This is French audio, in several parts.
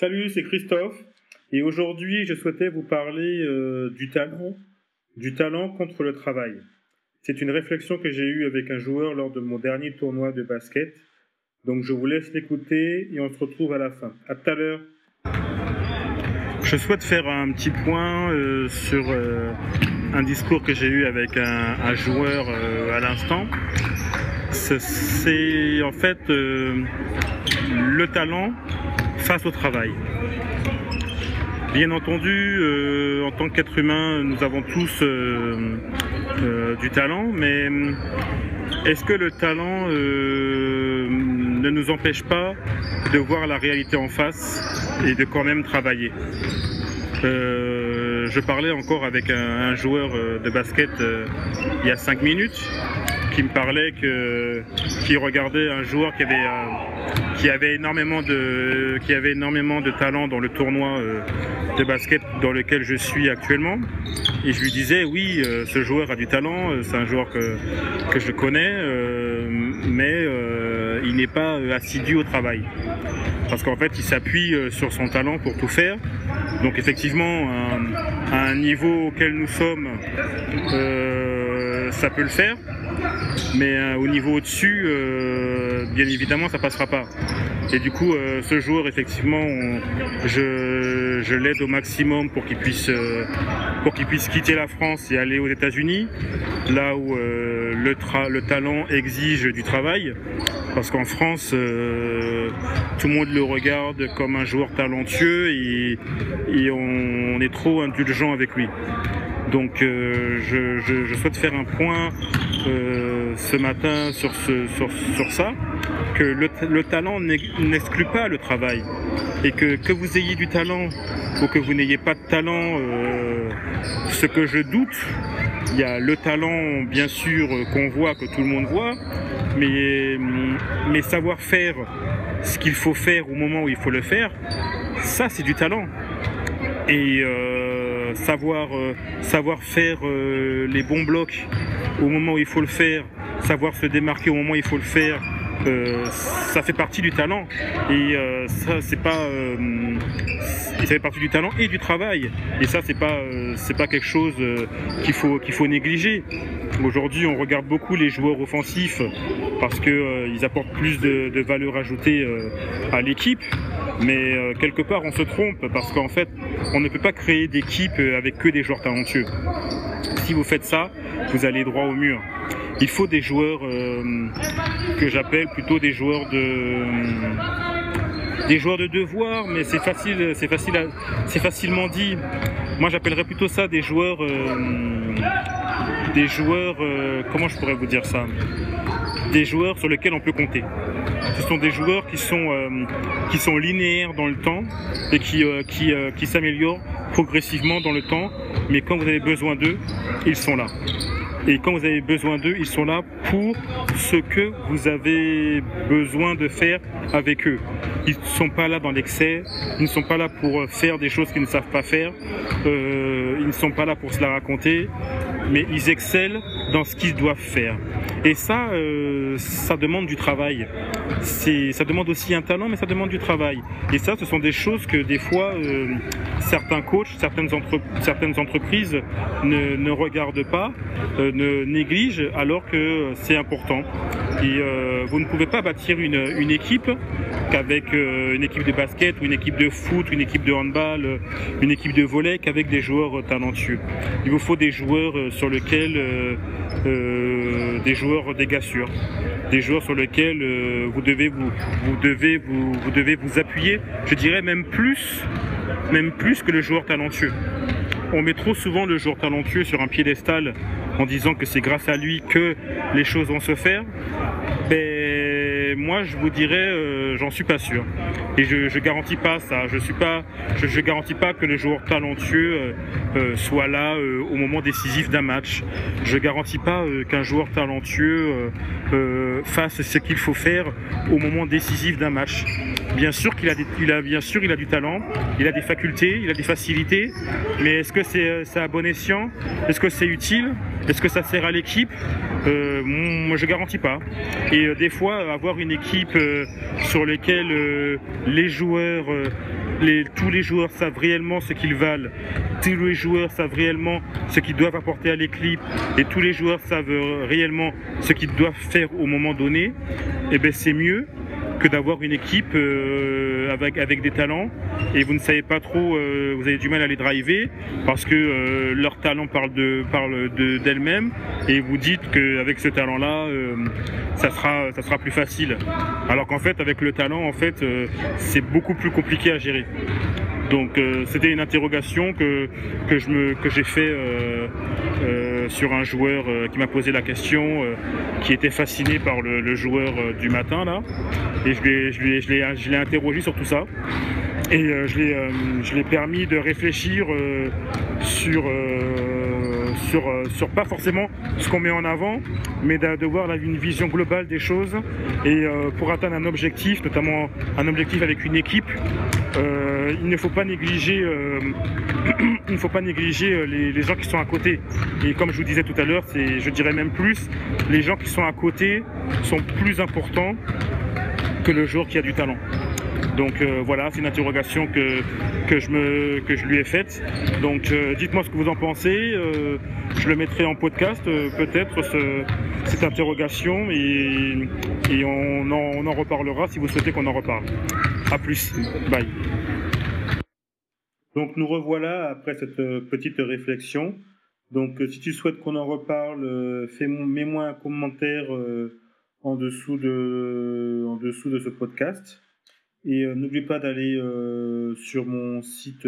Salut, c'est Christophe. Et aujourd'hui, je souhaitais vous parler euh, du talent, du talent contre le travail. C'est une réflexion que j'ai eue avec un joueur lors de mon dernier tournoi de basket. Donc je vous laisse l'écouter et on se retrouve à la fin. À tout à l'heure. Je souhaite faire un petit point euh, sur euh, un discours que j'ai eu avec un, joueur à l'instant. C'est en fait le talent face au travail. Bien entendu, euh, en tant qu'être humain, nous avons tous euh, euh, du talent, mais est-ce que le talent ne nous empêche pas de voir la réalité en face et de quand même travailler? Je parlais encore avec un, joueur de basket il y a 5 minutes qui me parlait que qui regardait un joueur qui avait qui avait énormément de qui avait énormément de talent dans le tournoi euh, de basket dans lequel je suis actuellement. Et je lui disais oui euh, ce joueur a du talent euh, c'est un joueur que que je connais mais il n'est pas assidu au travail. Parce qu'en fait il s'appuie sur son talent pour tout faire. Donc effectivement à un niveau auquel nous sommes ça peut le faire mais euh, au niveau au-dessus, euh, bien évidemment, ça passera pas. Et du coup, euh, ce joueur, effectivement, je, l'aide au maximum pour qu'il puisse, puisse quitter la France et aller aux États-Unis, là où le, le, talent exige du travail. Parce qu'en France, tout le monde le regarde comme un joueur talentueux et, on est trop indulgent avec lui. Donc je, souhaite faire un point ce matin sur, ça, que le, talent n'exclut pas le travail. Et que, que vous ayez du talent ou que vous n'ayez pas de talent, euh, ce que je doute, il y a le talent bien sûr qu'on voit, que tout le monde voit, mais, mais savoir faire ce qu'il faut faire au moment où il faut le faire, ça c'est du talent. Et euh, savoir, euh, savoir faire les bons blocs au moment où il faut le faire savoir se démarquer au moment où il faut le faire, euh, ça fait partie du talent. Et euh, ça, c'est pas, euh, ça fait partie du talent et du travail. Et ça, c'est pas, pas quelque chose qu'il faut, faut négliger. Aujourd'hui, on regarde beaucoup les joueurs offensifs parce qu'ils apportent plus de valeur ajoutée à l'équipe. Mais quelque part, on se trompe parce qu'en fait, on ne peut pas créer d'équipe avec que des joueurs talentueux. Si vous faites ça, vous allez droit au mur il faut des joueurs euh, que j'appelle plutôt des joueurs de des joueurs de devoir, mais c'est facile, c'est facile, c'est facilement dit. Moi, j'appellerais plutôt ça des joueurs, euh, des joueurs, euh, comment je pourrais vous dire ça, des joueurs sur lesquels on peut compter. Ce sont des joueurs qui sont qui sont linéaires dans le temps et qui qui, qui s'améliorent progressivement dans le temps. Mais quand vous avez besoin d'eux, ils sont là. Et quand vous avez besoin d'eux, ils sont là pour ce que vous avez besoin de faire avec eux. Ils ne sont pas là dans l'excès, ils ne sont pas là pour faire des choses qu'ils ne savent pas faire, euh, ils ne sont pas là pour se la raconter, mais ils excellent dans ce qu'ils doivent faire. Et ça, euh, ça demande du travail. Ça demande aussi un talent, mais ça demande du travail. Et ça, ce sont des choses que des fois, euh, certains coachs, certaines, entreprises ne, regardent pas, euh, ne négligent, alors que c'est important. Et euh, vous ne pouvez pas bâtir une, équipe qu'avec une équipe de basket ou une équipe de foot, une équipe de handball, une équipe de volley qu'avec des joueurs talentueux. Il vous faut des joueurs sur lesquels des joueurs des des joueurs sur lesquels vous devez vous, devez vous, appuyer. Je dirais même plus, que le joueur talentueux. On met trop souvent le joueur talentueux sur un piédestal en disant que c'est grâce à lui que les choses vont se faire. Mais moi, je vous dirais, euh, j'en suis pas sûr. Et je, je garantis pas ça. Je suis garantis pas que le joueur talentueux euh, euh, soit là au moment décisif d'un match. Je garantis pas qu'un joueur talentueux fasse ce qu'il faut faire au moment décisif d'un match. Bien sûr qu'il a, il a, du talent, il a des facultés, il a des facilités, mais est-ce que c'est à bon escient? Est-ce que c'est utile? Est-ce que ça sert à l'équipe? Euh, Moi, je garantis pas. Et euh, des fois, avoir une équipe euh, sur laquelle tous les joueurs savent réellement ce qu'ils valent, tous les joueurs savent réellement ce qu'ils doivent apporter à l'équipe et tous les joueurs savent euh, réellement ce qu'ils doivent faire au moment donné, et eh ben c'est mieux que d'avoir une équipe euh, avec, avec des talents et vous ne savez pas trop, euh, vous avez du mal à les driver parce que euh, leur talent parle de parle de d'elle-même et vous dites qu'avec ce talent-là, ça sera ça sera plus facile. Alors qu'en fait, avec le talent, en fait, c'est beaucoup plus compliqué à gérer. Donc c'était une interrogation que, que que j'ai fait sur un joueur qui m'a posé la question, qui était fasciné par le, joueur du matin là, et je l'ai interrogé sur tout ça. Et euh, euh, je l'ai permis de réfléchir euh, sur, sur, sur pas forcément ce qu'on met en avant, mais de, voir une vision globale des choses. Et pour atteindre un objectif, notamment un objectif avec une équipe, il ne faut pas négliger, il ne faut pas négliger les, les, gens qui sont à côté. Et comme je vous disais tout à l'heure, je dirais même plus, les gens qui sont à côté sont plus importants que le joueur qui a du talent. Donc euh, voilà, c'est une interrogation que, je lui ai faite. Donc euh, dites-moi ce que vous en pensez. Euh, je le mettrai en podcast, peut-être, ce, cette interrogation, et, on, en, reparlera si vous souhaitez qu'on en reparle. A plus. Bye. Donc nous revoilà après cette petite réflexion. Donc si tu souhaites qu'on en reparle, fais mets-moi un commentaire en dessous de, en dessous de ce podcast. Et euh, n'oublie pas d'aller euh, sur mon site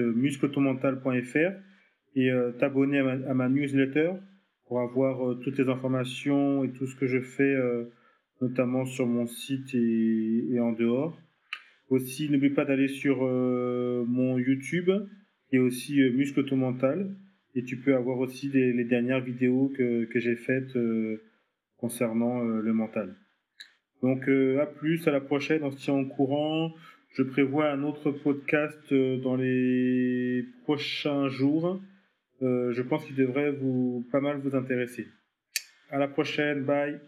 et euh, t'abonner à, ma newsletter pour avoir toutes les informations et tout ce que je fais, notamment sur mon site et, en dehors. Aussi, n'oublie pas d'aller sur mon YouTube et aussi Muscle Automental. Et tu peux avoir aussi les, dernières vidéos que, que j'ai faites concernant le mental. Donc euh, à plus, à la prochaine, on se tient au courant. Je prévois un autre podcast euh, dans les prochains jours. Euh, je pense qu'il devrait vous pas mal vous intéresser. À la prochaine, bye.